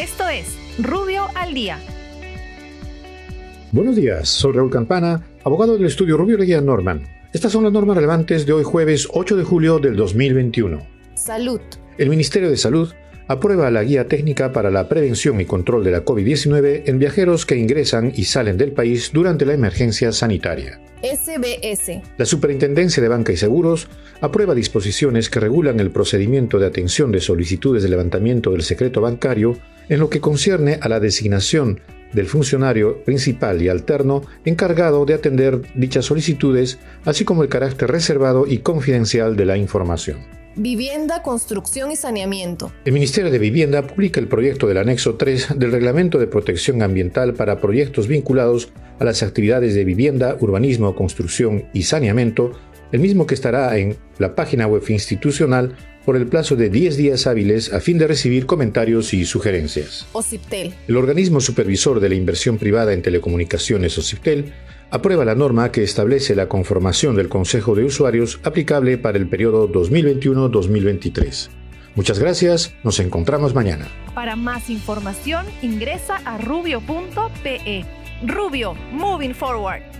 Esto es Rubio al Día. Buenos días, soy Raúl Campana, abogado del estudio Rubio Leguía Norman. Estas son las normas relevantes de hoy jueves 8 de julio del 2021. Salud. El Ministerio de Salud aprueba la guía técnica para la prevención y control de la COVID-19 en viajeros que ingresan y salen del país durante la emergencia sanitaria. SBS. La Superintendencia de Banca y Seguros aprueba disposiciones que regulan el procedimiento de atención de solicitudes de levantamiento del secreto bancario en lo que concierne a la designación del funcionario principal y alterno encargado de atender dichas solicitudes, así como el carácter reservado y confidencial de la información. Vivienda, construcción y saneamiento. El Ministerio de Vivienda publica el proyecto del anexo 3 del Reglamento de Protección Ambiental para proyectos vinculados a las actividades de vivienda, urbanismo, construcción y saneamiento, el mismo que estará en la página web institucional por el plazo de 10 días hábiles a fin de recibir comentarios y sugerencias. OCIPTEL. El organismo supervisor de la inversión privada en telecomunicaciones OCIPTEL aprueba la norma que establece la conformación del Consejo de Usuarios aplicable para el periodo 2021-2023. Muchas gracias, nos encontramos mañana. Para más información ingresa a rubio.pe. Rubio, moving forward.